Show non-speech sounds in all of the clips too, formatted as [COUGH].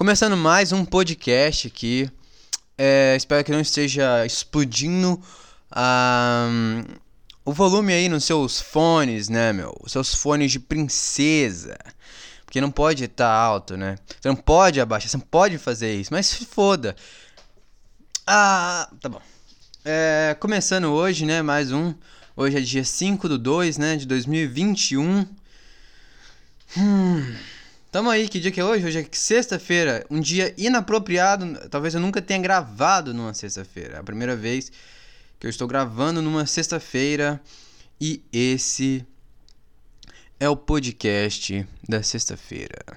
Começando mais um podcast aqui. É, espero que não esteja explodindo um, o volume aí nos seus fones, né, meu? Os seus fones de princesa. Porque não pode estar tá alto, né? Você não pode abaixar, você não pode fazer isso, mas foda. Ah, tá bom. É, começando hoje, né, mais um. Hoje é dia 5 do 2, né, de 2021. Hum... Tamo aí, que dia que é hoje? Hoje é sexta-feira, um dia inapropriado. Talvez eu nunca tenha gravado numa sexta-feira. É a primeira vez que eu estou gravando numa sexta-feira. E esse é o podcast da sexta-feira.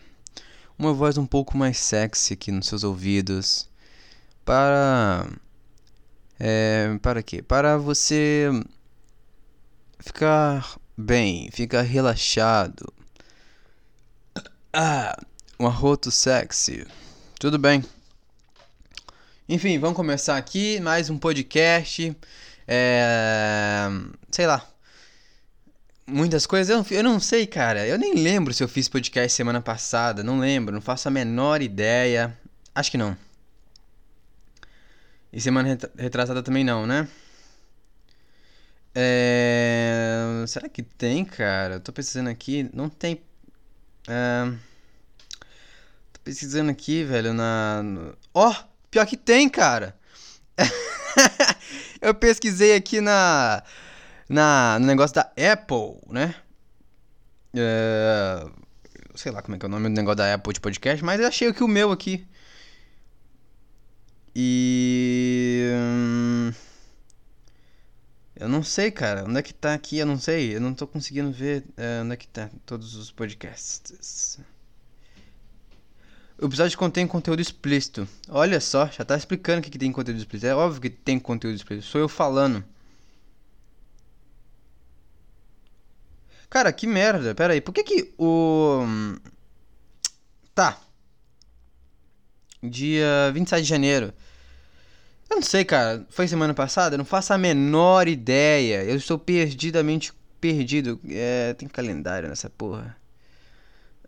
Uma voz um pouco mais sexy aqui nos seus ouvidos. Para. É, para quê? Para você ficar bem, ficar relaxado ah, um arroto sexy. Tudo bem. Enfim, vamos começar aqui mais um podcast. É... Sei lá. Muitas coisas. Eu não, eu não sei, cara. Eu nem lembro se eu fiz podcast semana passada. Não lembro. Não faço a menor ideia. Acho que não. E semana retrasada também não, né? É... Será que tem, cara? Eu tô pensando aqui. Não tem é... Tô pesquisando aqui, velho, na. Ó, oh, pior que tem, cara. [LAUGHS] eu pesquisei aqui na, na no negócio da Apple, né? É... Sei lá como é que é o nome do negócio da Apple de podcast, mas eu achei aqui o meu aqui. E. Hum, eu não sei, cara. Onde é que tá aqui? Eu não sei. Eu não tô conseguindo ver é, onde é que tá todos os podcasts. O episódio contém conteúdo explícito. Olha só, já tá explicando o que, que tem conteúdo explícito. É óbvio que tem conteúdo explícito. Sou eu falando. Cara, que merda. Pera aí. Por que que o... Tá. Dia 27 de janeiro. Eu não sei, cara. Foi semana passada? Eu não faço a menor ideia. Eu estou perdidamente perdido. É, tem calendário nessa porra.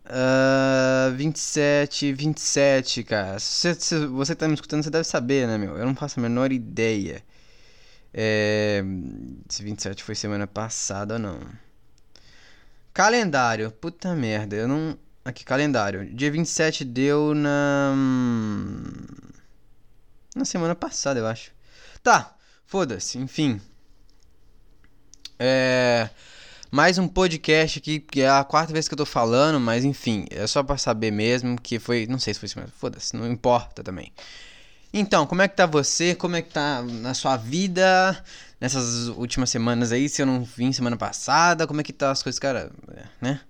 Uh, 27, 27, cara. Se, se você tá me escutando, você deve saber, né, meu? Eu não faço a menor ideia. É, se 27 foi semana passada ou não. Calendário. Puta merda, eu não. Aqui, calendário. Dia 27 deu na. Na semana passada, eu acho. Tá, foda-se, enfim. É. Mais um podcast aqui, que é a quarta vez que eu tô falando, mas enfim, é só pra saber mesmo que foi. Não sei se foi semana. Foda-se, não importa também. Então, como é que tá você? Como é que tá na sua vida? Nessas últimas semanas aí, se eu não vim semana passada, como é que tá as coisas, cara? É, né?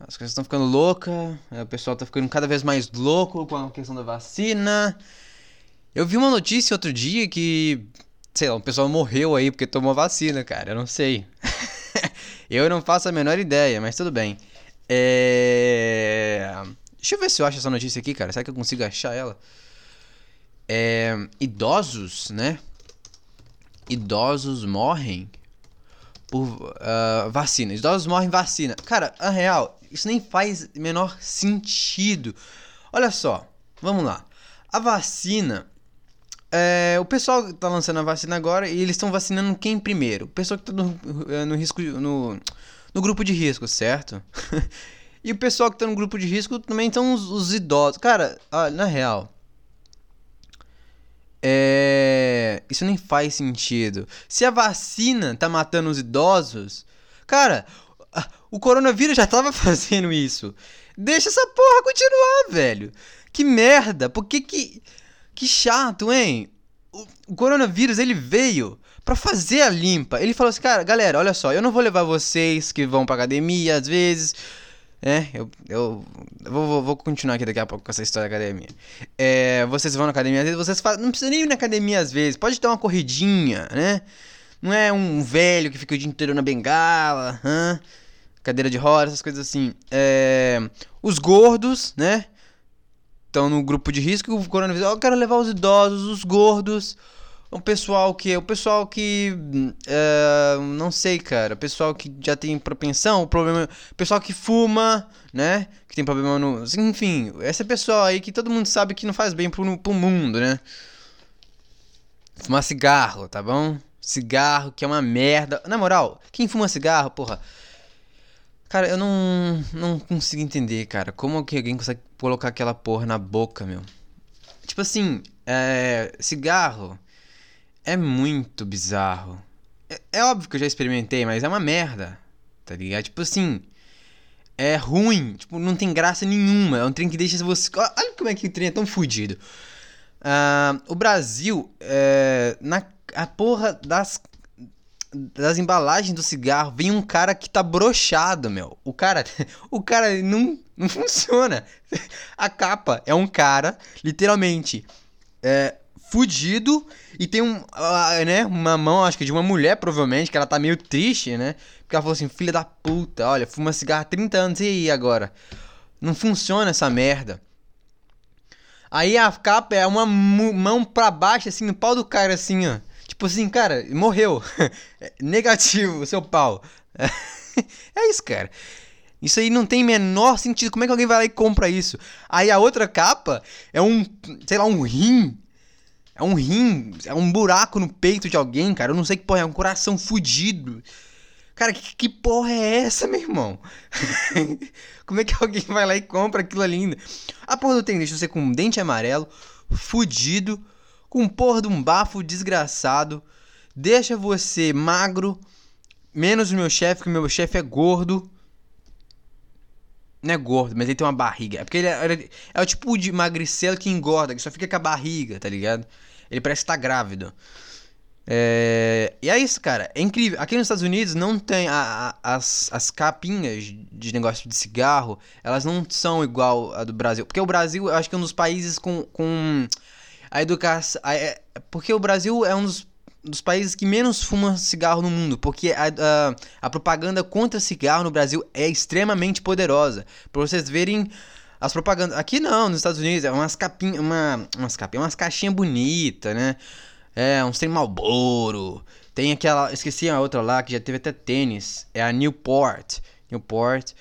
As coisas estão ficando loucas, o pessoal tá ficando cada vez mais louco com a questão da vacina. Eu vi uma notícia outro dia que, sei lá, um pessoal morreu aí porque tomou vacina, cara. Eu não sei. [LAUGHS] eu não faço a menor ideia, mas tudo bem. É... Deixa eu ver se eu acho essa notícia aqui, cara. Será que eu consigo achar ela? É... Idosos, né? Idosos morrem por uh, vacina. Idosos morrem vacina. Cara, na real, isso nem faz menor sentido. Olha só, vamos lá. A vacina é, o pessoal tá lançando a vacina agora e eles estão vacinando quem primeiro? O pessoal que tá no, é, no risco. No, no grupo de risco, certo? [LAUGHS] e o pessoal que tá no grupo de risco também são os, os idosos. Cara, na real. É. Isso nem faz sentido. Se a vacina tá matando os idosos. Cara, o coronavírus já tava [LAUGHS] fazendo isso. Deixa essa porra continuar, velho. Que merda. Por que que. Que chato, hein? O, coronavírus, ele veio para fazer a limpa. Ele falou assim, cara, galera, olha só, eu não vou levar vocês que vão pra academia às vezes. É, eu, eu, eu vou, vou, continuar aqui daqui a pouco com essa história da academia. É, vocês vão na academia às vezes, vocês fazem, não precisa nem ir na academia às vezes, pode dar uma corridinha, né? Não é um velho que fica o dia inteiro na bengala, hã? cadeira de roda, essas coisas assim. É, os gordos, né? Estão no grupo de risco, o coronavírus, eu quero levar os idosos, os gordos, O pessoal que. O pessoal que. Uh, não sei, cara. O pessoal que já tem propensão, o problema. O pessoal que fuma, né? Que tem problema no. Enfim, essa pessoa aí que todo mundo sabe que não faz bem pro, pro mundo, né? Fumar cigarro, tá bom? Cigarro, que é uma merda. Na moral, quem fuma cigarro, porra. Cara, eu não, não consigo entender, cara. Como que alguém consegue colocar aquela porra na boca, meu? Tipo assim, é, cigarro é muito bizarro. É, é, óbvio que eu já experimentei, mas é uma merda, tá ligado? Tipo assim, é ruim, tipo, não tem graça nenhuma. É um trem que deixa você. Olha como é que o trem é tão fudido. Uh, o Brasil, é, na a porra das das embalagens do cigarro vem um cara que tá brochado, meu. O cara, [LAUGHS] o cara não, não funciona. A capa é um cara, literalmente, é, fudido e tem um, uh, né, uma mão, acho que de uma mulher, provavelmente, que ela tá meio triste, né? Porque ela falou assim, filha da puta, olha, fuma cigarro há 30 anos, e aí agora? Não funciona essa merda. Aí a capa é uma mão pra baixo, assim, no pau do cara, assim, ó. Tipo assim, cara, morreu. [LAUGHS] Negativo, seu pau. [LAUGHS] é isso, cara. Isso aí não tem menor sentido. Como é que alguém vai lá e compra isso? Aí a outra capa é um, sei lá, um rim. É um rim, é um buraco no peito de alguém, cara. Eu não sei que porra, é um coração fudido. Cara, que, que porra é essa, meu irmão? [LAUGHS] Como é que alguém vai lá e compra aquilo ali? A porra do tem deixa você com um dente amarelo, fudido, com porra de um bafo desgraçado, deixa você magro, menos o meu chefe, que o meu chefe é gordo. Não é gordo, mas ele tem uma barriga. É porque ele é, ele é o tipo de magricelo que engorda, que só fica com a barriga, tá ligado? Ele parece estar tá grávido. É... E é isso, cara. É incrível. Aqui nos Estados Unidos não tem a, a, as, as capinhas de negócio de cigarro, elas não são igual a do Brasil. Porque o Brasil, eu acho que é um dos países com, com a educação. É, porque o Brasil é um dos, dos, países que menos fuma cigarro no mundo. Porque a, a, a propaganda contra cigarro no Brasil é extremamente poderosa. Pra vocês verem as propagandas. Aqui não, nos Estados Unidos, é umas capinhas. Uma, umas capinhas, umas caixinhas bonitas, né? É, uns tem Malboro. Tem aquela. Esqueci a outra lá que já teve até tênis. É a Newport. Newport.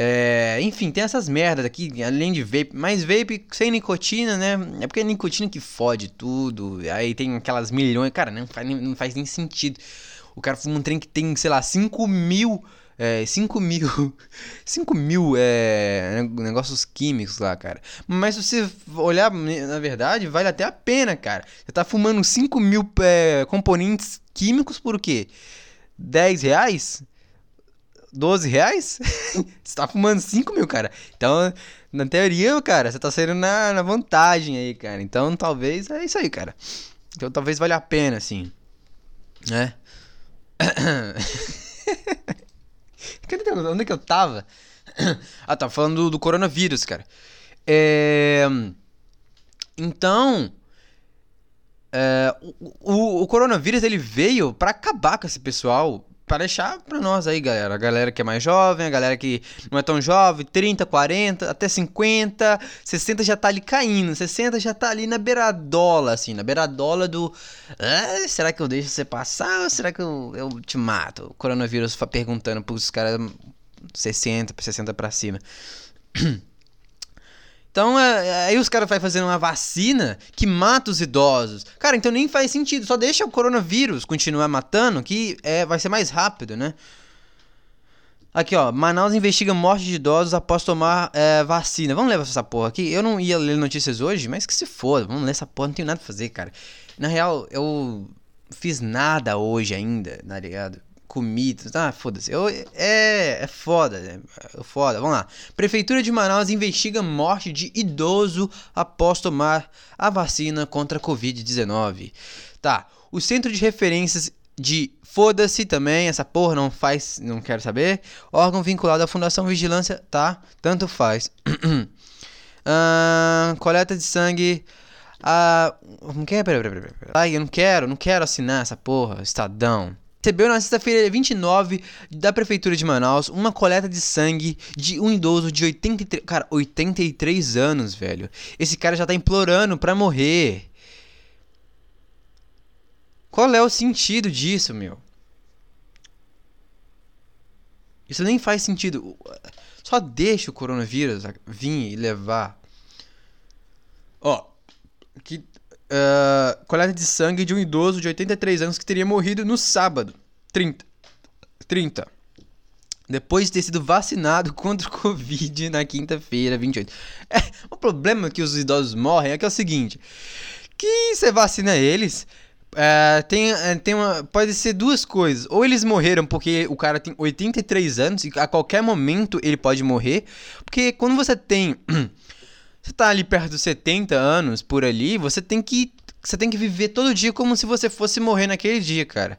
É, enfim, tem essas merdas aqui, além de vape, mas vape sem nicotina, né? É porque é nicotina que fode tudo. Aí tem aquelas milhões. Cara, não faz, não faz nem sentido. O cara fuma um trem que tem, sei lá, 5 mil. É, 5 mil. [LAUGHS] 5 mil é, negócios químicos lá, cara. Mas se você olhar, na verdade, vale até a pena, cara. Você tá fumando 5 mil é, componentes químicos por quê? 10 reais? 12 reais? [LAUGHS] você tá fumando 5 mil, cara. Então, na teoria, cara, você tá saindo na, na vantagem aí, cara. Então, talvez é isso aí, cara. Então, talvez valha a pena, assim. Né? [COUGHS] Onde é que eu tava? [COUGHS] ah, tá falando do, do coronavírus, cara. É... Então, é, o, o, o, coronavírus ele veio para acabar com esse pessoal para deixar para nós aí, galera. A galera que é mais jovem, a galera que não é tão jovem, 30, 40, até 50, 60 já tá ali caindo, 60 já tá ali na beiradola, assim, na beiradola do. Ah, será que eu deixo você passar ou será que eu, eu te mato? O coronavírus perguntando pros caras 60, 60 para cima. [CLEARS THROAT] Então, é, é, aí os caras vão fazendo uma vacina que mata os idosos. Cara, então nem faz sentido. Só deixa o coronavírus continuar matando, que é, vai ser mais rápido, né? Aqui, ó. Manaus investiga morte de idosos após tomar é, vacina. Vamos ler essa porra aqui. Eu não ia ler notícias hoje, mas que se foda. Vamos ler essa porra. Não tenho nada pra fazer, cara. Na real, eu fiz nada hoje ainda, tá ligado? Comidas. Ah, foda-se. É, é foda, né? É foda. Vamos lá. Prefeitura de Manaus investiga morte de idoso após tomar a vacina contra a Covid-19. Tá. O Centro de Referências de Foda-se também, essa porra não faz, não quero saber. Órgão vinculado à Fundação Vigilância, tá? Tanto faz. [CLEARS THROAT] uh, coleta de sangue. Ah, não quer? Peraí, peraí, peraí. Ai, eu não quero, não quero assinar essa porra, Estadão recebeu na sexta-feira 29 da prefeitura de Manaus uma coleta de sangue de um idoso de 83, cara, 83 anos, velho. Esse cara já tá implorando pra morrer. Qual é o sentido disso, meu? Isso nem faz sentido. Só deixa o coronavírus vir e levar. Ó, que uh, coleta de sangue de um idoso de 83 anos que teria morrido no sábado, 30. 30. Depois de ter sido vacinado [LAUGHS] contra o Covid na quinta-feira, 28. É, o problema que os idosos morrem é que é o seguinte: que você vacina eles, é, tem, é, tem uma, pode ser duas coisas. Ou eles morreram porque o cara tem 83 anos e a qualquer momento ele pode morrer. Porque quando você tem. [CLEARS THROAT] Você tá ali perto dos 70 anos, por ali, você tem que. Você tem que viver todo dia como se você fosse morrer naquele dia, cara.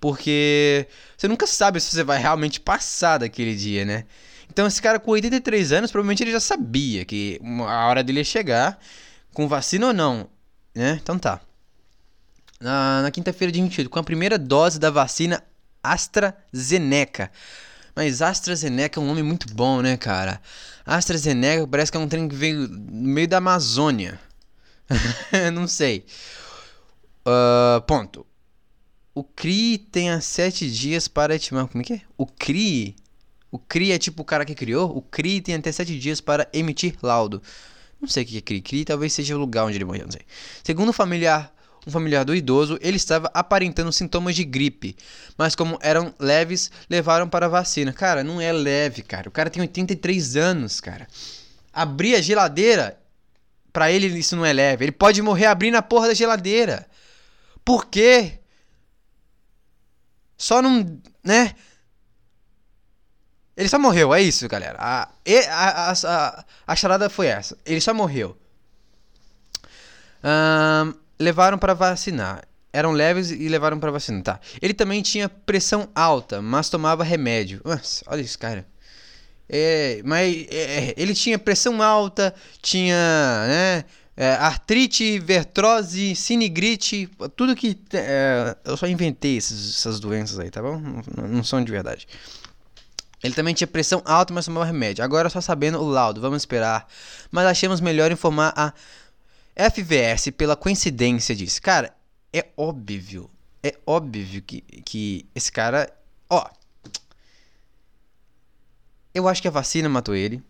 Porque você nunca sabe se você vai realmente passar daquele dia, né? Então esse cara com 83 anos, provavelmente ele já sabia que a hora dele ia chegar, com vacina ou não, né? Então tá na, na quinta-feira de 28, com a primeira dose da vacina AstraZeneca. Mas AstraZeneca é um nome muito bom, né, cara? AstraZeneca parece que é um trem que veio no meio da Amazônia. [LAUGHS] Não sei. Uh, ponto. O CRI tem a sete dias para emitir. Como é que é? O CRI. O CRI é tipo o cara que criou. O CRI tem até sete dias para emitir laudo. Não sei o que é CRI. CRI talvez seja o lugar onde ele morreu, não sei. Segundo o familiar um familiar do idoso, ele estava aparentando sintomas de gripe, mas como eram leves, levaram para a vacina. Cara, não é leve, cara. O cara tem 83 anos, cara. Abrir a geladeira, para ele isso não é leve. Ele pode morrer abrindo a porra da geladeira. Por quê? Só não, né? Ele só morreu, é isso, galera. A, a, a, a, a charada foi essa. Ele só morreu. Um, levaram para vacinar. Eram leves e levaram para vacinar, tá. Ele também tinha pressão alta, mas tomava remédio. Nossa, olha isso, cara. É, mas é, ele tinha pressão alta, tinha, né, é, artrite, vertrose, sinigrite, tudo que. É, eu só inventei esses, essas doenças aí, tá bom? Não, não, são de verdade. Ele também tinha pressão alta, mas tomava remédio. Agora só sabendo o laudo, vamos esperar. Mas achamos melhor informar a FVS, pela coincidência, disse: Cara, é óbvio. É óbvio que, que esse cara. Ó. Eu acho que a vacina matou ele.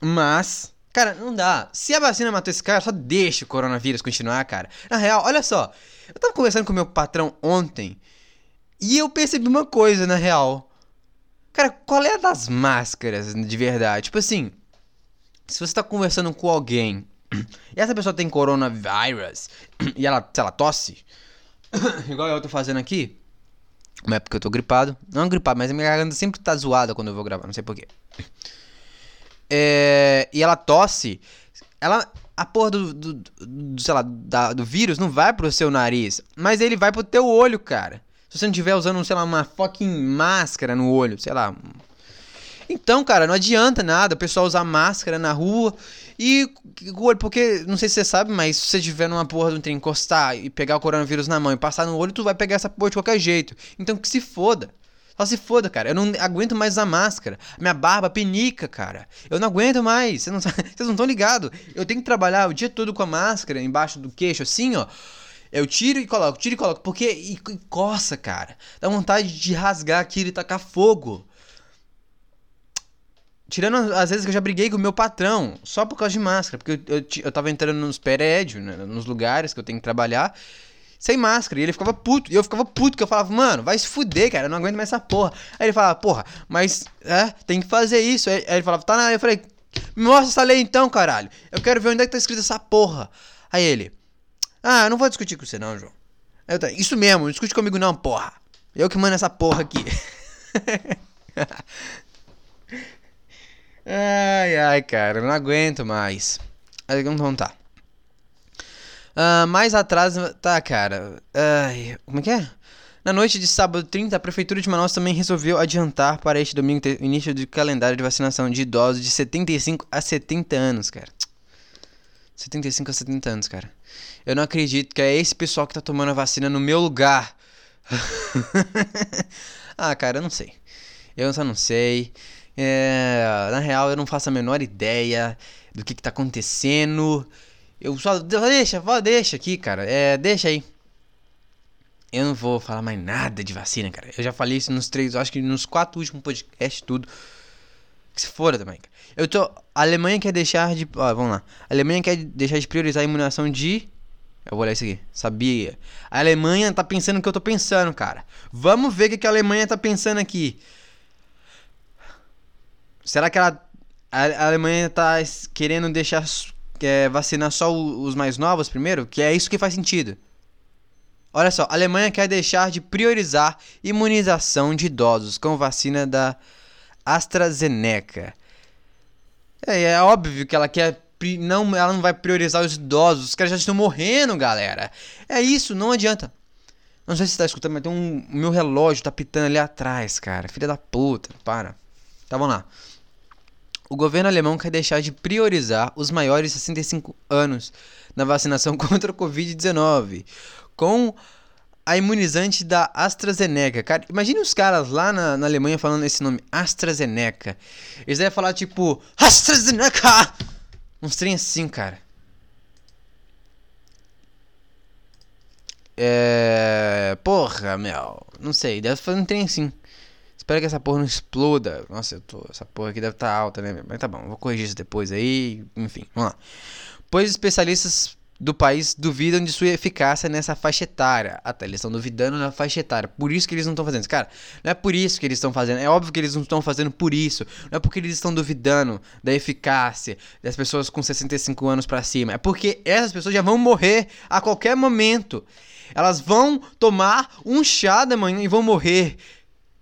Mas. Cara, não dá. Se a vacina matou esse cara, só deixa o coronavírus continuar, cara. Na real, olha só. Eu tava conversando com meu patrão ontem. E eu percebi uma coisa, na real. Cara, qual é a das máscaras de verdade? Tipo assim. Se você tá conversando com alguém [CLEARS THROAT] e essa pessoa tem coronavírus [CLEARS THROAT] e ela, sei lá, tosse, [COUGHS] igual eu tô fazendo aqui, não é porque eu tô gripado, não gripado, mas a minha garganta sempre tá zoada quando eu vou gravar, não sei porquê. [CLEARS THROAT] É, e ela tosse, ela, a porra do, do, do sei lá, da, do vírus não vai pro seu nariz, mas ele vai pro teu olho, cara. Se você não estiver usando, sei lá, uma fucking máscara no olho, sei lá. Então, cara, não adianta nada o pessoal usar máscara na rua e porque, não sei se você sabe, mas se você tiver numa porra do trem encostar e pegar o coronavírus na mão e passar no olho, tu vai pegar essa porra de qualquer jeito. Então que se foda. Só se foda, cara. Eu não aguento mais usar máscara. Minha barba pinica, cara. Eu não aguento mais. [LAUGHS] Vocês não, vocês não estão ligados. Eu tenho que trabalhar o dia todo com a máscara embaixo do queixo, assim, ó. Eu tiro e coloco, tiro e coloco. Porque e, e coça, cara. Dá vontade de rasgar aquilo e tacar fogo. Tirando as vezes que eu já briguei com o meu patrão, só por causa de máscara, porque eu, eu, eu tava entrando nos prédios, né, nos lugares que eu tenho que trabalhar, sem máscara, e ele ficava puto, e eu ficava puto, que eu falava, mano, vai se fuder, cara, eu não aguento mais essa porra. Aí ele falava, porra, mas, é, tem que fazer isso. Aí, ele falava, tá na eu falei, me mostra essa lei então, caralho, eu quero ver onde é que tá escrito essa porra. Aí ele, ah, eu não vou discutir com você não, João. Aí eu, isso mesmo, não discute comigo não, porra. Eu que mando essa porra aqui. [LAUGHS] Ai, ai, cara, não aguento mais. Então tá. Uh, mais atrás, tá, cara. Ai, como é que é? Na noite de sábado 30, a Prefeitura de Manaus também resolveu adiantar para este domingo o início do calendário de vacinação de idosos de 75 a 70 anos, cara. 75 a 70 anos, cara. Eu não acredito que é esse pessoal que tá tomando a vacina no meu lugar. [LAUGHS] ah, cara, eu não sei. Eu só não sei. É, na real, eu não faço a menor ideia do que, que tá acontecendo. Eu só. Deixa, deixa aqui, cara. É, deixa aí. eu não vou falar mais nada de vacina, cara. Eu já falei isso nos três, acho que nos quatro últimos podcasts, tudo. Que se fora também, cara. Eu tô. A Alemanha quer deixar de. Ó, vamos lá. A Alemanha quer deixar de priorizar a imunização de. Eu vou olhar isso aqui. Sabia. A Alemanha tá pensando o que eu tô pensando, cara. Vamos ver o que a Alemanha tá pensando aqui. Será que ela. A Alemanha tá querendo deixar. É, vacinar só os mais novos primeiro? Que é isso que faz sentido. Olha só, a Alemanha quer deixar de priorizar imunização de idosos com vacina da AstraZeneca. É, é óbvio que ela quer não, ela não vai priorizar os idosos. Os caras já estão morrendo, galera. É isso, não adianta. Não sei se você tá escutando, mas tem um. Meu relógio tá pitando ali atrás, cara. Filha da puta, para. Tá, vamos lá. O governo alemão quer deixar de priorizar os maiores de 65 anos na vacinação [LAUGHS] contra o Covid-19 com a imunizante da AstraZeneca. Cara, imagine os caras lá na, na Alemanha falando esse nome, AstraZeneca. Eles devem falar tipo, AstraZeneca! Uns trem assim, cara. É. Porra, meu. Não sei, deve fazer um trem assim. Espero que essa porra não exploda. Nossa, eu tô. Essa porra aqui deve estar tá alta, né? Mas tá bom, vou corrigir isso depois aí. Enfim, vamos lá. Pois especialistas do país duvidam de sua eficácia nessa faixa etária. Até eles estão duvidando na faixa etária. Por isso que eles não estão fazendo isso. Cara, não é por isso que eles estão fazendo. É óbvio que eles não estão fazendo por isso. Não é porque eles estão duvidando da eficácia das pessoas com 65 anos para cima. É porque essas pessoas já vão morrer a qualquer momento. Elas vão tomar um chá da manhã e vão morrer.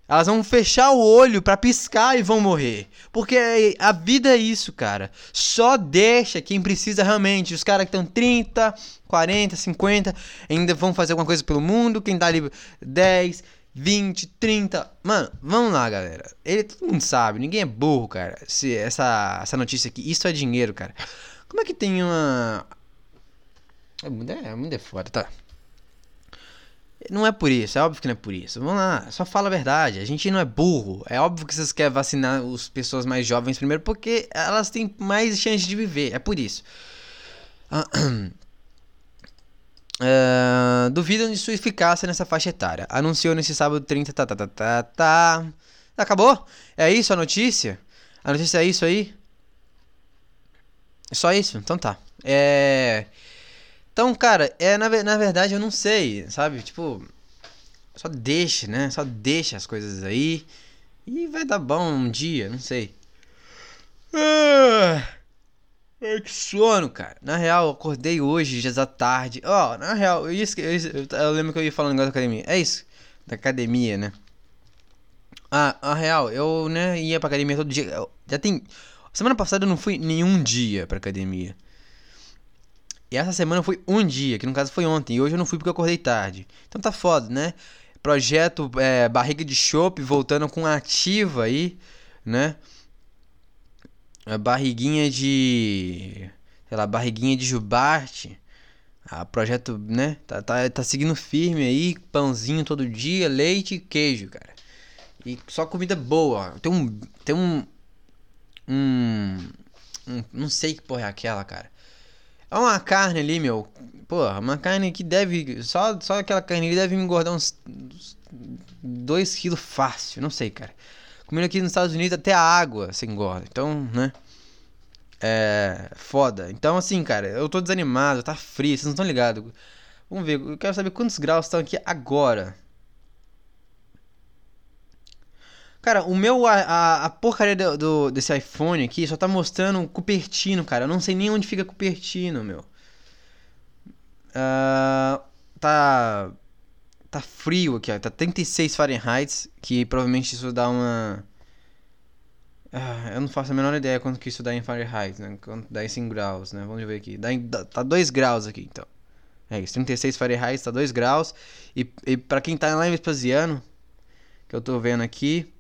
Elas vão fechar o olho para piscar e vão morrer. Porque a vida é isso, cara. Só deixa quem precisa realmente. Os caras que estão 30, 40, 50 ainda vão fazer alguma coisa pelo mundo. Quem tá ali 10, 20, 30. Mano, vamos lá, galera. Ele todo mundo sabe, ninguém é burro, cara. Se essa essa notícia aqui, isso é dinheiro, cara. Como é que tem uma É, é, muito é foda, tá? Não é por isso, é óbvio que não é por isso. Vamos lá, só fala a verdade. A gente não é burro. É óbvio que vocês querem vacinar as pessoas mais jovens primeiro porque elas têm mais chance de viver. É por isso. Uh, [CLEARS THROAT] duvidam de sua eficácia nessa faixa etária. Anunciou nesse sábado 30. Tá, tá, tá, tá, tá. Acabou? É isso a notícia? A notícia é isso aí? Só isso? Então tá. É. Então, cara, é na, na verdade eu não sei, sabe? Tipo, só deixa, né? Só deixa as coisas aí e vai dar bom um dia, não sei. Ah, que sono, cara. Na real, eu acordei hoje, já da tarde. Ó, oh, na real, eu, ia, eu, eu, lembro que eu ia falando negócio da academia. É isso, da academia, né? Ah, na real, eu, né, ia pra academia todo dia. Já tem. Semana passada eu não fui nenhum dia pra academia. Essa semana foi um dia, que no caso foi ontem. E hoje eu não fui porque eu acordei tarde. Então tá foda, né? Projeto é, Barriga de Chopp voltando com ativa aí, né? A barriguinha de. Sei lá, barriguinha de jubarte. Ah, projeto, né? Tá, tá, tá seguindo firme aí. Pãozinho todo dia, leite e queijo, cara. E só comida boa. Tem um. Tem um. Um. um não sei que porra é aquela, cara. É uma carne ali, meu. Porra, uma carne que deve. Só, só aquela carne ali deve me engordar uns. 2 quilos fácil, não sei, cara. Comendo aqui nos Estados Unidos até a água se engorda. Então, né? É. Foda. Então, assim, cara, eu tô desanimado, tá frio, vocês não estão ligados. Vamos ver, eu quero saber quantos graus estão aqui agora. Cara, o meu. A, a porcaria do, do, desse iPhone aqui só tá mostrando Cupertino, cara. Eu não sei nem onde fica Cupertino, meu. Uh, tá. Tá frio aqui, ó. Tá 36 Fahrenheit. Que provavelmente isso dá uma. Uh, eu não faço a menor ideia quanto que isso dá em Fahrenheit, né? Quanto dá em graus, né? Vamos ver aqui. Dá em, tá 2 graus aqui, então. É isso, 36 Fahrenheit, tá 2 graus. E, e pra quem tá lá em Vespasiano, que eu tô vendo aqui,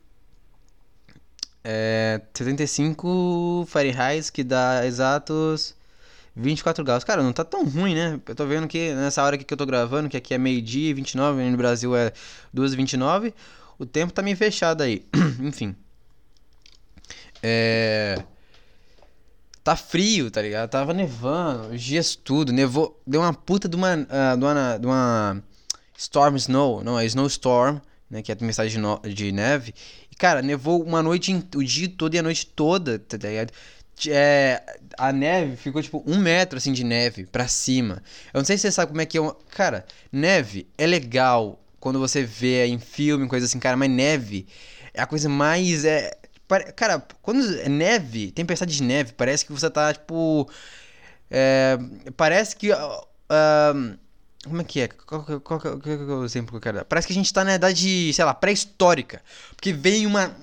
é 75 Fahrenheit, que dá exatos 24 graus. Cara, não tá tão ruim, né? Eu tô vendo que nessa hora que eu tô gravando, que aqui é meio-dia e 29, no Brasil é 2h29, o tempo tá meio fechado aí. [CLEARS THROAT] Enfim. É. Tá frio, tá ligado? Tava nevando, os dias tudo, nevou. Deu uma puta de uma. Uh, de uma, de uma Storm Snow, não, é Snowstorm, né? Que é a tempestade de, no, de neve. Cara, nevou uma noite, o dia todo e a noite toda, tá ligado? É, a neve ficou tipo um metro assim de neve pra cima. Eu não sei se você sabe como é que é. Uma... Cara, neve é legal quando você vê em filme, coisa assim, cara, mas neve é a coisa mais. É... Cara, quando é neve, tempestade de neve, parece que você tá tipo. É... Parece que. Uh, como é que é? Qual, qual, qual, qual, qual é o exemplo que eu quero dar? Parece que a gente tá na idade, sei lá, pré-histórica. Porque vem uma.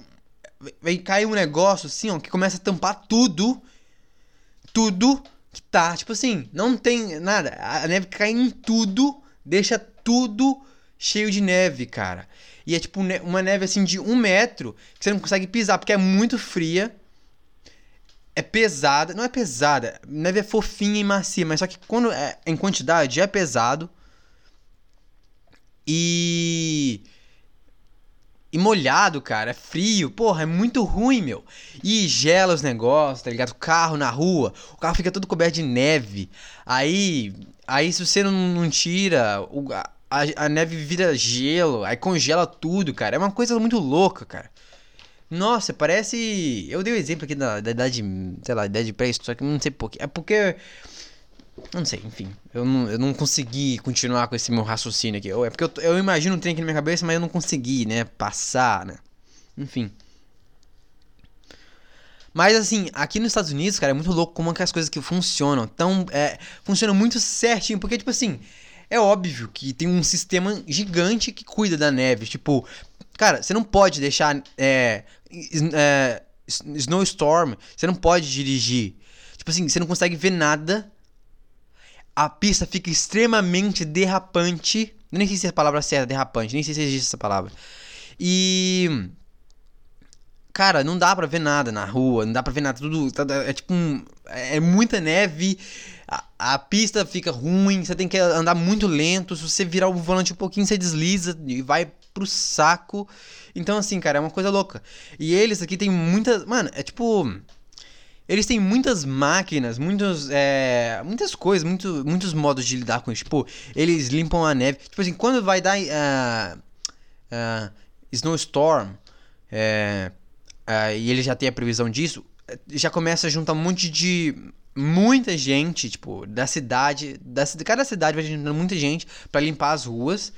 Vem cair um negócio assim, ó, que começa a tampar tudo. Tudo que tá. Tipo assim, não tem nada. A neve cai em tudo, deixa tudo cheio de neve, cara. E é tipo uma neve assim de um metro que você não consegue pisar porque é muito fria. É pesada, não é pesada, neve é fofinha e macia, mas só que quando é em quantidade é pesado. E. E molhado, cara, é frio, porra, é muito ruim, meu. E gela os negócios, tá ligado? O carro na rua, o carro fica todo coberto de neve. Aí. Aí se você não, tira, o, a, a neve vira gelo, aí congela tudo, cara. É uma coisa muito louca, cara. Nossa, parece. Eu dei o um exemplo aqui da, da idade, sei lá, idade pré-histórica, só que não sei porquê. É porque. Não sei, enfim. Eu não, eu não consegui continuar com esse meu raciocínio aqui. É porque eu, eu imagino um trem aqui na minha cabeça, mas eu não consegui, né? Passar, né? Enfim. Mas assim, aqui nos Estados Unidos, cara, é muito louco como é que as coisas que funcionam. Então, é, funcionam muito certinho. Porque, tipo assim, é óbvio que tem um sistema gigante que cuida da neve. Tipo, cara, você não pode deixar é, é, snowstorm, você não pode dirigir. Tipo assim, você não consegue ver nada. A pista fica extremamente derrapante. Nem sei se é a palavra certa, derrapante. Nem sei se existe essa palavra. E. Cara, não dá pra ver nada na rua, não dá pra ver nada. Tudo. Tá, é tipo um, É muita neve a, a, pista fica ruim, você tem que andar muito lento. Se você virar o volante um pouquinho, você desliza e vai pro saco. Então, assim, cara, é uma coisa louca. E eles aqui tem muitas. Mano, é tipo. Eles têm muitas máquinas, muitos, é, muitas coisas, muito, muitos modos de lidar com isso. Tipo, eles limpam a neve. Tipo assim, quando vai dar uh, uh, snowstorm é, uh, e ele já tem a previsão disso, já começa a juntar um monte de muita gente, tipo, da cidade, da, cada cidade vai juntando muita gente para limpar as ruas,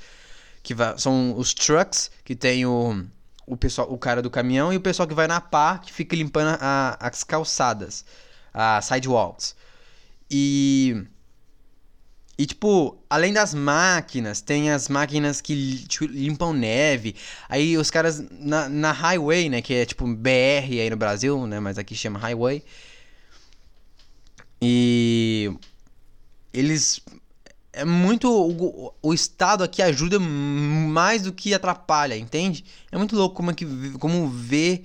que vai, são os trucks, que tem o, o pessoal, o cara do caminhão e o pessoal que vai na pá, que fica limpando a, as calçadas, as sidewalks. E e tipo, além das máquinas, tem as máquinas que tipo, limpam neve. Aí os caras na, na highway, né, que é tipo BR aí no Brasil, né, mas aqui chama highway e eles é muito o, o, estado aqui ajuda mais do que atrapalha, entende? É muito louco como é que como ver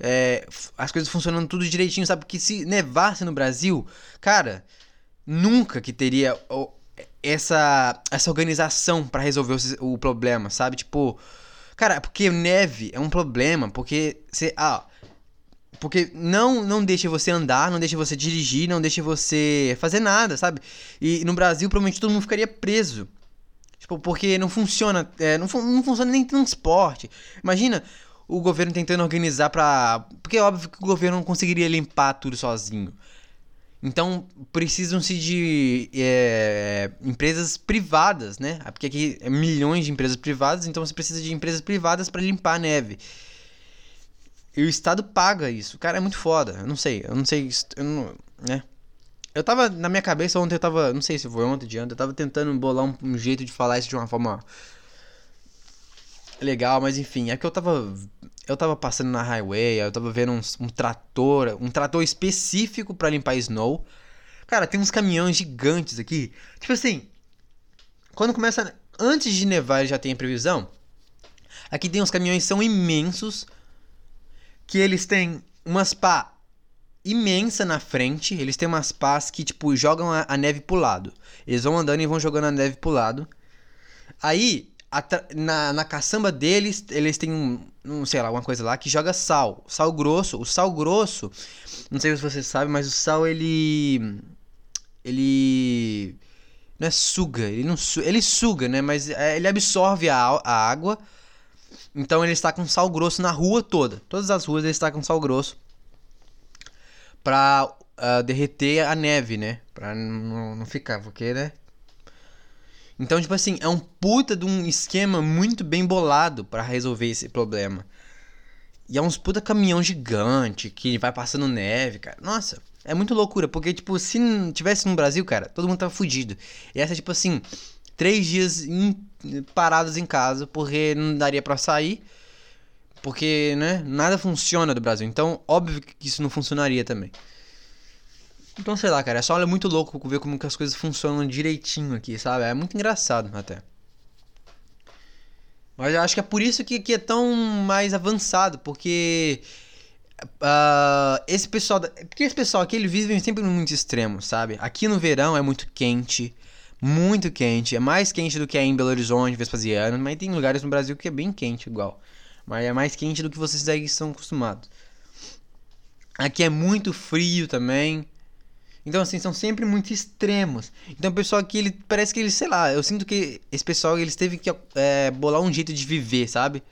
é, as coisas funcionando tudo direitinho, sabe? Porque se nevasse no Brasil, cara, nunca que teria essa essa organização para resolver o, o, problema, sabe? Tipo, cara, porque neve é um problema, porque você ah, porque não não deixa você andar, não deixa você dirigir, não deixa você fazer nada, sabe? E no Brasil, provavelmente todo mundo ficaria preso. Tipo, porque não funciona, é, não, não funciona nem transporte. Imagina o governo tentando organizar pra. Porque é óbvio que o governo não conseguiria limpar tudo sozinho. Então precisam-se de é, empresas privadas, né? Porque aqui é milhões de empresas privadas, então você precisa de empresas privadas para limpar a neve. E o Estado paga isso. Cara, é muito foda. Eu não sei. Eu não sei. Eu não, né? Eu tava. Na minha cabeça ontem eu tava. Não sei se foi ontem, de ontem. Eu tava tentando bolar um, um jeito de falar isso de uma forma. Legal, mas enfim. É que eu tava. Eu tava passando na highway. Eu tava vendo um, trator. Um trator específico para limpar snow. Cara, tem uns caminhões gigantes aqui. Tipo assim. Quando começa. Antes de nevar já tem a previsão. Aqui tem uns caminhões são imensos que eles têm umas pá imensa na frente. Eles têm umas pás que, tipo, jogam a, a, neve pro lado. Eles vão andando e vão jogando a neve pro lado. Aí, na, na caçamba deles, eles têm um, um, sei lá, alguma coisa lá que joga sal. Sal grosso. O sal grosso, não sei se você sabe, mas o sal ele. Ele. Não é suga, ele não su ele suga, né? Mas é, ele absorve a, a água. Então ele está com sal grosso na rua toda. Todas as ruas ele está com sal grosso. Pra uh, derreter a neve, né? Pra não, ficar, porque, né? Então, tipo assim, é um puta de um esquema muito bem bolado para resolver esse problema. E é uns puta caminhão gigante que vai passando neve, cara. Nossa, é muito loucura, porque, tipo, se tivesse no Brasil, cara, todo mundo tava fudido. E essa, tipo assim, três dias in, parados em casa, porque não daria para sair. Porque, né, nada funciona do Brasil. Então, óbvio que isso não funcionaria também. Então, sei lá, cara, é só olha muito louco ver como que as coisas funcionam direitinho aqui, sabe? É muito engraçado até. Mas eu acho que é por isso que, que é tão mais avançado, porque uh, esse pessoal, porque esse pessoal aqui eles vivem sempre muito extremo, sabe? Aqui no verão é muito quente, muito quente, é mais quente do que é em Belo Horizonte, Vespasiano, mas tem lugares no Brasil que é bem quente igual, mas é mais quente do que vocês aí estão acostumados. Aqui é muito frio também. Então, assim, são sempre muito extremos. Então, o pessoal aqui, ele parece que ele, sei lá, eu sinto que esse pessoal, eles teve que é, bolar um jeito de viver, sabe?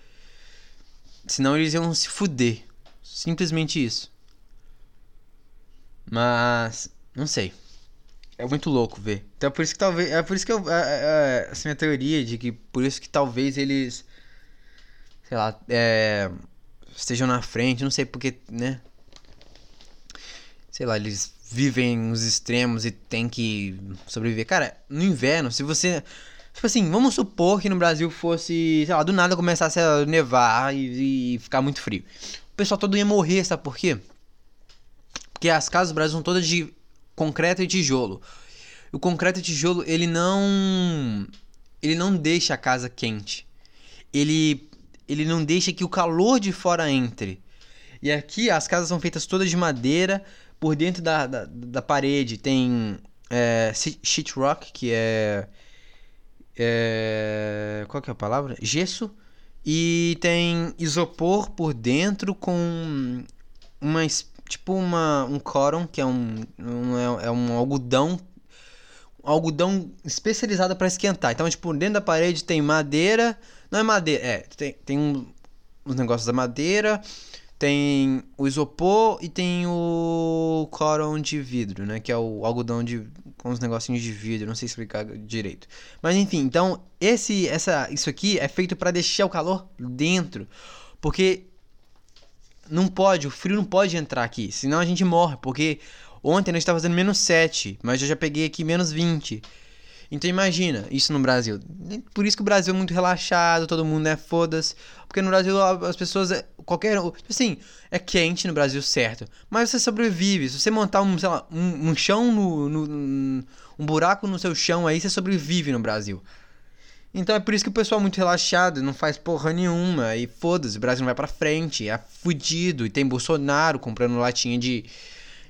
Senão eles iam se fuder. Simplesmente isso. Mas, não sei. É muito louco ver. Então, é por isso que talvez. É por isso que eu. É, é, essa minha teoria de que por isso que talvez eles. Sei lá, é, estejam na frente, não sei porque, né? Sei lá, eles vivem nos extremos e tem que sobreviver. Cara, no inverno, se você. Tipo assim, vamos supor que no Brasil fosse, sei lá, do nada começasse a nevar e, e ficar muito frio. O pessoal todo ia morrer, sabe por quê? Porque as casas do Brasil são todas de concreto e tijolo. O concreto e tijolo, ele não. Ele não deixa a casa quente. Ele. Ele não deixa que o calor de fora entre. E aqui as casas são feitas todas de madeira, por dentro da, da, da parede tem é, sheetrock, que é, é. Qual que é a palavra? Gesso. E tem isopor por dentro com uma. Tipo uma, um coron, que é um, um é, é um algodão um algodão especializado para esquentar. Então, tipo, dentro da parede tem madeira. Não é madeira, é. Tem, tem um, uns negócios da madeira. Tem o isopor e tem o coron de vidro, né? Que é o algodão de com os negocinhos de vidro, não sei explicar direito. Mas enfim, então esse essa isso aqui é feito para deixar o calor dentro, porque não pode, o frio não pode entrar aqui, senão a gente morre, porque ontem nós estava fazendo menos 7, mas eu já peguei aqui menos 20. Então imagina isso no Brasil. Por isso que o Brasil é muito relaxado, todo mundo é foda-se. Porque no Brasil as pessoas. Qualquer. Assim, é quente no Brasil, certo. Mas você sobrevive. Se você montar um, sei lá, um, um chão no, no, Um buraco no seu chão aí, você sobrevive no Brasil. Então é por isso que o pessoal é muito relaxado, não faz porra nenhuma. E foda-se, o Brasil não vai pra frente, é fudido. E tem Bolsonaro comprando latinha de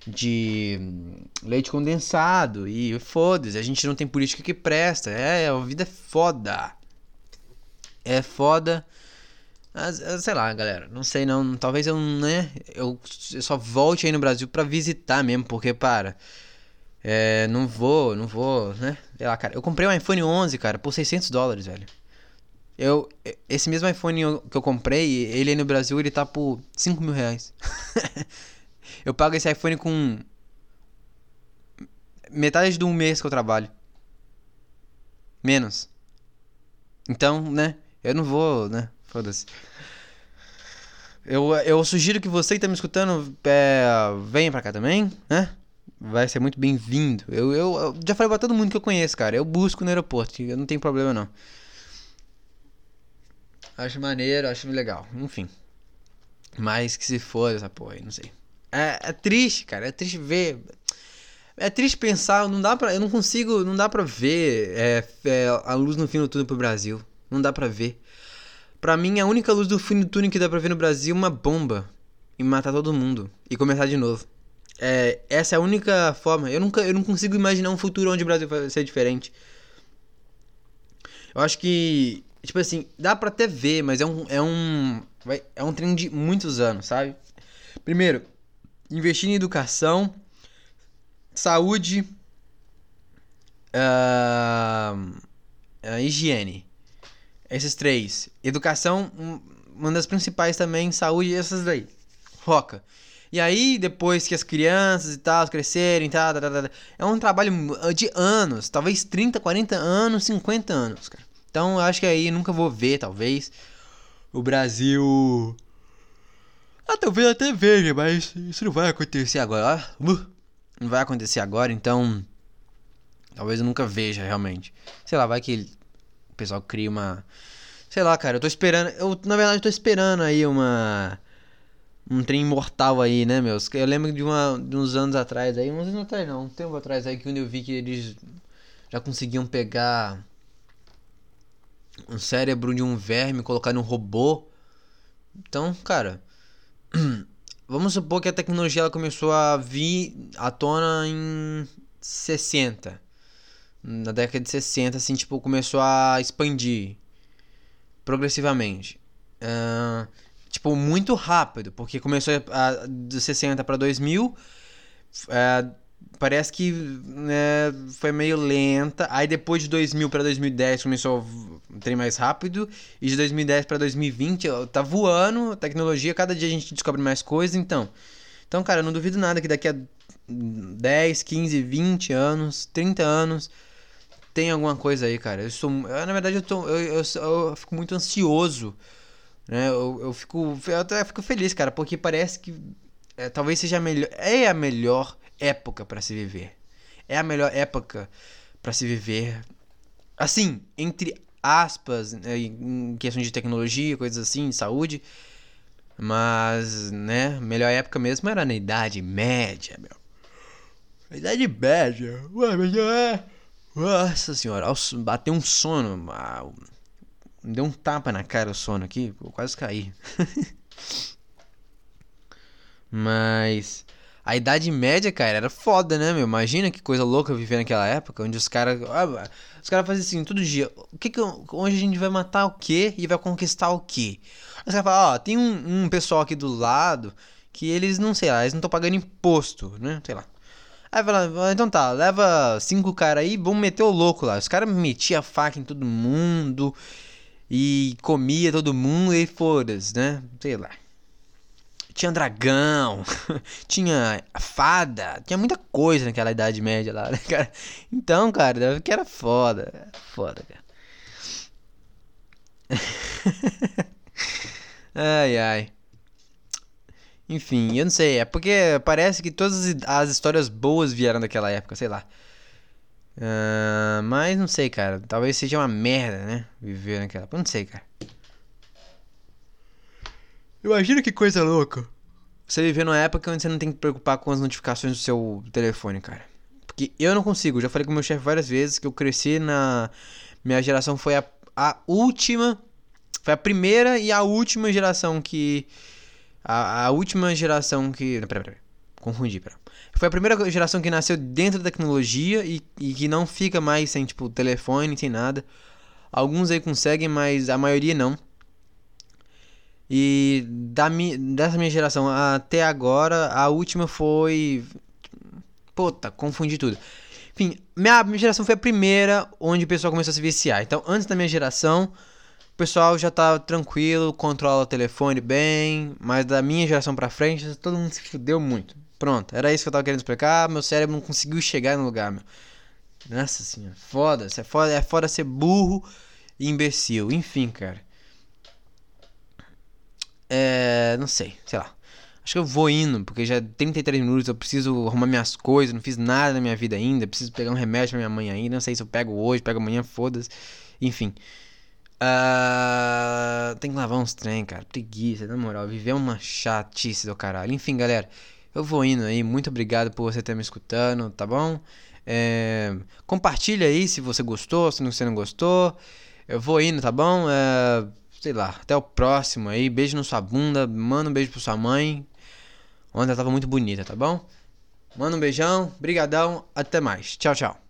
de leite condensado e foda-se, a gente não tem política que presta. É, a vida é foda. É foda. Sei lá, galera, não sei não, talvez eu, né, eu, eu só volte aí no Brasil para visitar mesmo, porque, para, é, não vou, não vou, né, sei lá, cara, eu comprei um iPhone 11, cara, por 600 dólares, velho. Eu, esse mesmo iPhone que eu comprei, ele aí no Brasil, ele tá por 5 mil reais. [LAUGHS] Eu pago esse iPhone com metade de um mês que eu trabalho. Menos. Então, né? Eu não vou, né? Foda-se. Eu, eu sugiro que você que tá me escutando é, venha pra cá também, né? Vai ser muito bem-vindo. Eu, eu, eu, já falei pra todo mundo que eu conheço, cara. Eu busco no aeroporto, eu não tem problema não. Acho maneiro, acho legal. Enfim. Mas que se for essa porra aí, não sei. É, é triste, cara. É triste ver. É triste pensar, não dá pra. Eu não consigo. Não dá pra ver é, é, a luz no fim do túnel pro Brasil. Não dá pra ver. Pra mim, a única luz do fim do túnel que dá pra ver no Brasil é uma bomba. E matar todo mundo. E começar de novo. É, essa é a única forma. Eu, nunca, eu não consigo imaginar um futuro onde o Brasil vai ser diferente. Eu acho que. Tipo assim, dá pra até ver, mas é um. É um, vai, é um trem de muitos anos, sabe? Primeiro, investir em educação, saúde, uh, higiene. Esses três. Educação, uma das principais também, saúde, essas daí. Foca. E aí, depois que as crianças e tal crescerem, tá, tá, tá, tá, é um trabalho de anos, talvez 30, 40 anos, 50 anos, cara. Então, eu acho que aí nunca vou ver, talvez, o Brasil. Ah, talvez até veja, mas isso não vai acontecer agora. Uh, não vai acontecer agora, então. Talvez eu nunca veja realmente. Sei lá, vai que o pessoal cria uma. Sei lá, cara, eu tô esperando. Eu, na verdade, tô esperando aí uma um trem imortal aí, né, meus? Eu lembro de, uma, de uns anos atrás aí, uns anos atrás não, um tempo atrás aí, que eu vi que eles já conseguiam pegar um cérebro de um verme, colocar num robô. Então, cara, [CLEARS THROAT] vamos supor que a tecnologia ela começou a vir à tona em 60. Na década de 60, assim, tipo, começou a expandir progressivamente. Uh, tipo, muito rápido, porque começou a, de 60 para 2000, é, parece que né, foi meio lenta. Aí depois de 2000 para 2010 começou um trem mais rápido, e de 2010 para 2020 tá voando, a tecnologia, cada dia a gente descobre mais coisas, então. Então, cara, eu não duvido nada que daqui a 10, 15, 20 anos, 30 anos tem alguma coisa aí, cara. Eu sou, eu, na verdade eu, tô, eu, eu, eu fico muito ansioso né? Eu, eu, fico, eu até fico feliz, cara, porque parece que é, talvez seja a melhor. É a melhor época para se viver. É a melhor época para se viver. Assim, entre aspas, né, em questão de tecnologia, coisas assim, de saúde. Mas, né, melhor época mesmo era na Idade Média, meu. A Idade Média. Ué, é. Nossa senhora, bateu um sono. Me deu um tapa na cara o sono aqui, eu quase caí. [LAUGHS] Mas a idade média, cara, era foda, né, meu? Imagina que coisa louca viver naquela época, onde os caras. Ah, os caras faziam assim, todo dia. O que que, onde a gente vai matar o quê e vai conquistar o quê? Os caras falam, ó, tem um, um pessoal aqui do lado que eles não sei lá, eles não estão pagando imposto, né? Sei lá. Aí fala, então tá, leva cinco caras aí, vamos meter o louco lá. Os caras metiam a faca em todo mundo e comia todo mundo e foda-se, né? Sei lá. Tinha dragão, [LAUGHS] tinha fada, tinha muita coisa naquela Idade Média lá, né, cara? Então, cara, que era foda. Foda, cara. [LAUGHS] ai, ai. Enfim, eu não sei, é porque parece que todas as histórias boas vieram daquela época, sei lá. Uh, mas não sei, cara. Talvez seja uma merda, né? Viver naquela. Não sei, cara. Imagina que coisa louca. Você viver numa época onde você não tem que preocupar com as notificações do seu telefone, cara. Porque eu não consigo. Já falei com meu chefe várias vezes que eu cresci na. Minha geração foi a, a última. Foi a primeira e a última geração que. A, a última geração que. Pera, pera. Confundi, pera. Foi a primeira geração que nasceu dentro da tecnologia e, e que não fica mais sem, tipo, telefone, sem nada. Alguns aí conseguem, mas a maioria não. E da mi, dessa minha geração até agora, a última foi. Puta, confundi tudo. Enfim, minha, minha geração foi a primeira onde o pessoal começou a se viciar. Então, antes da minha geração, o pessoal já tá tranquilo, controla o telefone bem. Mas da minha geração pra frente, todo mundo se fudeu muito. Pronto, era isso que eu tava querendo explicar. Meu cérebro não conseguiu chegar no lugar, meu. Nossa senhora, foda, é foda, é foda ser burro e imbecil. Enfim, cara. É. Não sei, sei lá. Acho que eu vou indo, porque já é 33 minutos, eu preciso arrumar minhas coisas, não fiz nada na minha vida ainda, preciso pegar um remédio pra minha mãe ainda, não sei se eu pego hoje, pego amanhã, foda-se. Enfim. Uh, tem que lavar uns trem, cara. Preguiça, na moral. Viver uma chatice do caralho. Enfim, galera. Eu vou indo aí. Muito obrigado por você ter me escutando, tá bom? É, compartilha aí se você gostou, se você não gostou. Eu vou indo, tá bom? É, sei lá, até o próximo aí. Beijo na sua bunda. Manda um beijo pra sua mãe. Ontem ela tava muito bonita, tá bom? Manda um beijão. Brigadão. Até mais. Tchau, tchau.